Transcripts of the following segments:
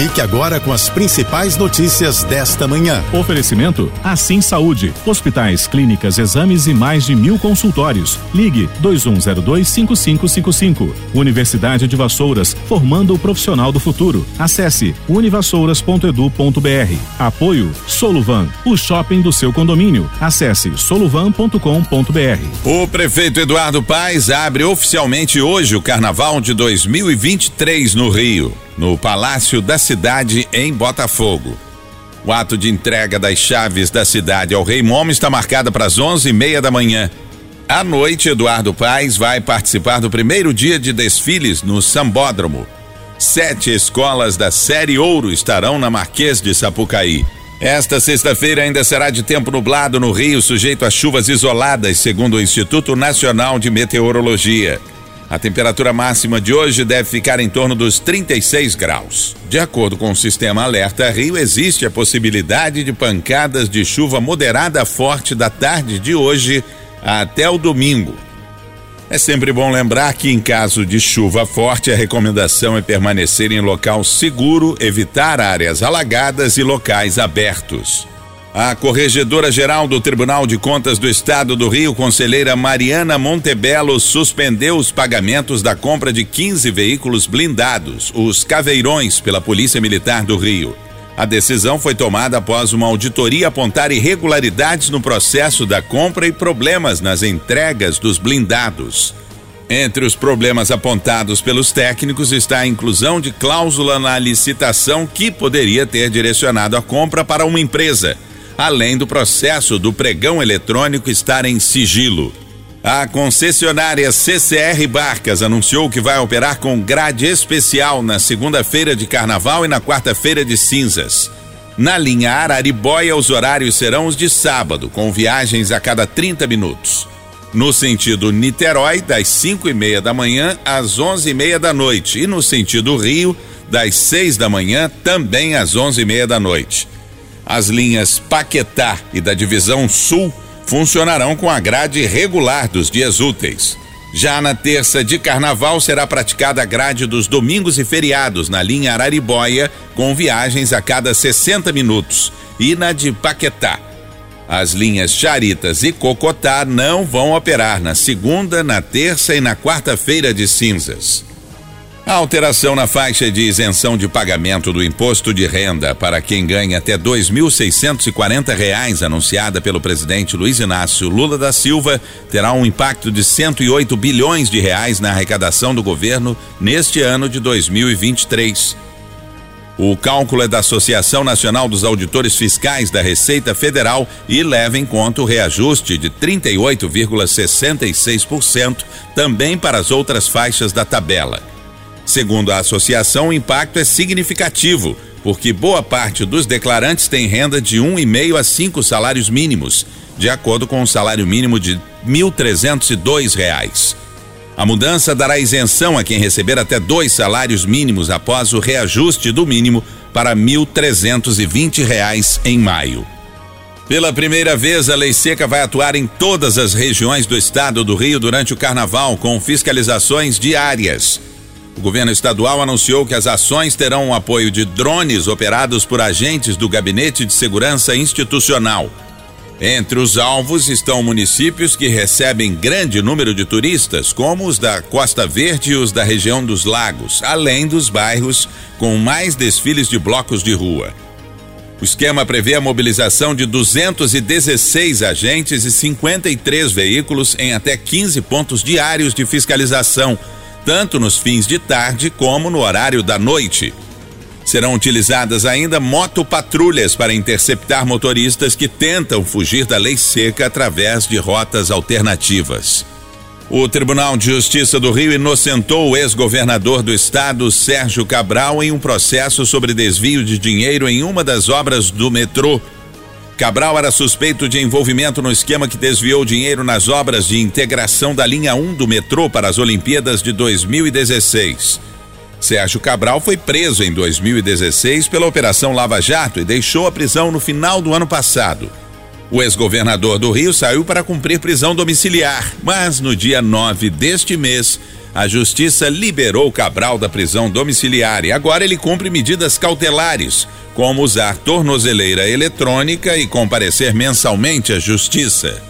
Fique agora com as principais notícias desta manhã. Oferecimento Assim Saúde. Hospitais, clínicas, exames e mais de mil consultórios. Ligue 2102-5555. Universidade de Vassouras, formando o profissional do futuro. Acesse univassouras.edu.br. Apoio Soluvan, o shopping do seu condomínio. Acesse soluvan.com.br. O prefeito Eduardo Paes abre oficialmente hoje o Carnaval de 2023 no Rio no Palácio da Cidade, em Botafogo. O ato de entrega das chaves da cidade ao Rei Momo está marcado para as onze e meia da manhã. À noite, Eduardo Paes vai participar do primeiro dia de desfiles no Sambódromo. Sete escolas da Série Ouro estarão na Marquês de Sapucaí. Esta sexta-feira ainda será de tempo nublado no Rio, sujeito a chuvas isoladas, segundo o Instituto Nacional de Meteorologia. A temperatura máxima de hoje deve ficar em torno dos 36 graus. De acordo com o sistema Alerta Rio, existe a possibilidade de pancadas de chuva moderada forte da tarde de hoje até o domingo. É sempre bom lembrar que, em caso de chuva forte, a recomendação é permanecer em local seguro, evitar áreas alagadas e locais abertos. A Corregedora-Geral do Tribunal de Contas do Estado do Rio, conselheira Mariana Montebello, suspendeu os pagamentos da compra de 15 veículos blindados, os Caveirões, pela Polícia Militar do Rio. A decisão foi tomada após uma auditoria apontar irregularidades no processo da compra e problemas nas entregas dos blindados. Entre os problemas apontados pelos técnicos está a inclusão de cláusula na licitação que poderia ter direcionado a compra para uma empresa além do processo do pregão eletrônico estar em sigilo. A concessionária CCR Barcas anunciou que vai operar com grade especial na segunda-feira de carnaval e na quarta-feira de cinzas. Na linha Araribóia, os horários serão os de sábado, com viagens a cada 30 minutos. No sentido Niterói, das 5 e meia da manhã às 11 e meia da noite. E no sentido Rio, das 6 da manhã também às 11 e meia da noite. As linhas Paquetá e da Divisão Sul funcionarão com a grade regular dos dias úteis. Já na terça de carnaval será praticada a grade dos domingos e feriados na linha Araribóia, com viagens a cada 60 minutos, e na de Paquetá. As linhas Charitas e Cocotá não vão operar na segunda, na terça e na quarta-feira de cinzas. A alteração na faixa de isenção de pagamento do imposto de renda para quem ganha até R$ 2.640, anunciada pelo presidente Luiz Inácio Lula da Silva, terá um impacto de 108 bilhões de reais na arrecadação do governo neste ano de 2023. O cálculo é da Associação Nacional dos Auditores Fiscais da Receita Federal e leva em conta o reajuste de 38,66% também para as outras faixas da tabela. Segundo a associação, o impacto é significativo, porque boa parte dos declarantes tem renda de um e meio a cinco salários mínimos, de acordo com o salário mínimo de 1.302 reais. A mudança dará isenção a quem receber até dois salários mínimos após o reajuste do mínimo para 1.320 reais em maio. Pela primeira vez, a lei seca vai atuar em todas as regiões do estado do Rio durante o carnaval, com fiscalizações diárias. O governo estadual anunciou que as ações terão o apoio de drones operados por agentes do Gabinete de Segurança Institucional. Entre os alvos estão municípios que recebem grande número de turistas, como os da Costa Verde e os da região dos Lagos, além dos bairros com mais desfiles de blocos de rua. O esquema prevê a mobilização de 216 agentes e 53 veículos em até 15 pontos diários de fiscalização tanto nos fins de tarde como no horário da noite. Serão utilizadas ainda motopatrulhas para interceptar motoristas que tentam fugir da lei seca através de rotas alternativas. O Tribunal de Justiça do Rio inocentou o ex-governador do estado, Sérgio Cabral, em um processo sobre desvio de dinheiro em uma das obras do metrô Cabral era suspeito de envolvimento no esquema que desviou dinheiro nas obras de integração da linha 1 do metrô para as Olimpíadas de 2016. Sérgio Cabral foi preso em 2016 pela Operação Lava Jato e deixou a prisão no final do ano passado. O ex-governador do Rio saiu para cumprir prisão domiciliar, mas no dia 9 deste mês, a justiça liberou Cabral da prisão domiciliar e agora ele cumpre medidas cautelares, como usar tornozeleira eletrônica e comparecer mensalmente à justiça.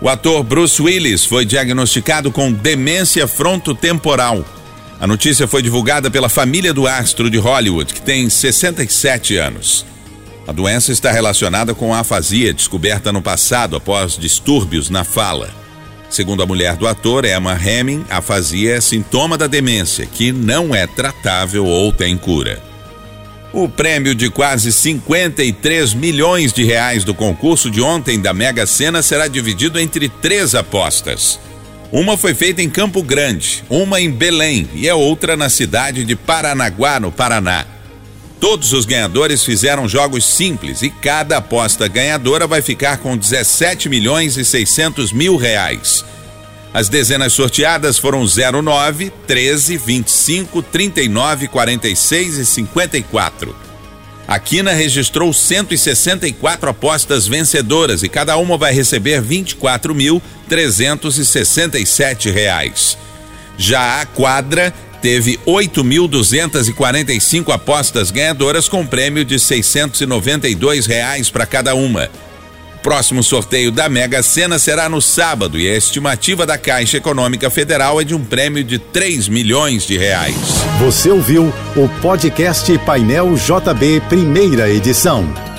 O ator Bruce Willis foi diagnosticado com demência frontotemporal. A notícia foi divulgada pela família do astro de Hollywood, que tem 67 anos. A doença está relacionada com a afasia descoberta no passado após distúrbios na fala. Segundo a mulher do ator, Emma Hemming, a afasia é sintoma da demência, que não é tratável ou tem cura. O prêmio de quase 53 milhões de reais do concurso de ontem da Mega Sena será dividido entre três apostas. Uma foi feita em Campo Grande, uma em Belém e a outra na cidade de Paranaguá, no Paraná. Todos os ganhadores fizeram jogos simples e cada aposta ganhadora vai ficar com 17 milhões e 600 mil reais. As dezenas sorteadas foram 09, 13, 25, 39, 46 e 54. A Quina registrou 164 apostas vencedoras e cada uma vai receber 24.367 reais. Já a quadra teve 8.245 apostas ganhadoras com prêmio de 692 reais para cada uma. Próximo sorteio da Mega Sena será no sábado e a estimativa da Caixa Econômica Federal é de um prêmio de 3 milhões de reais. Você ouviu o podcast Painel JB, primeira edição.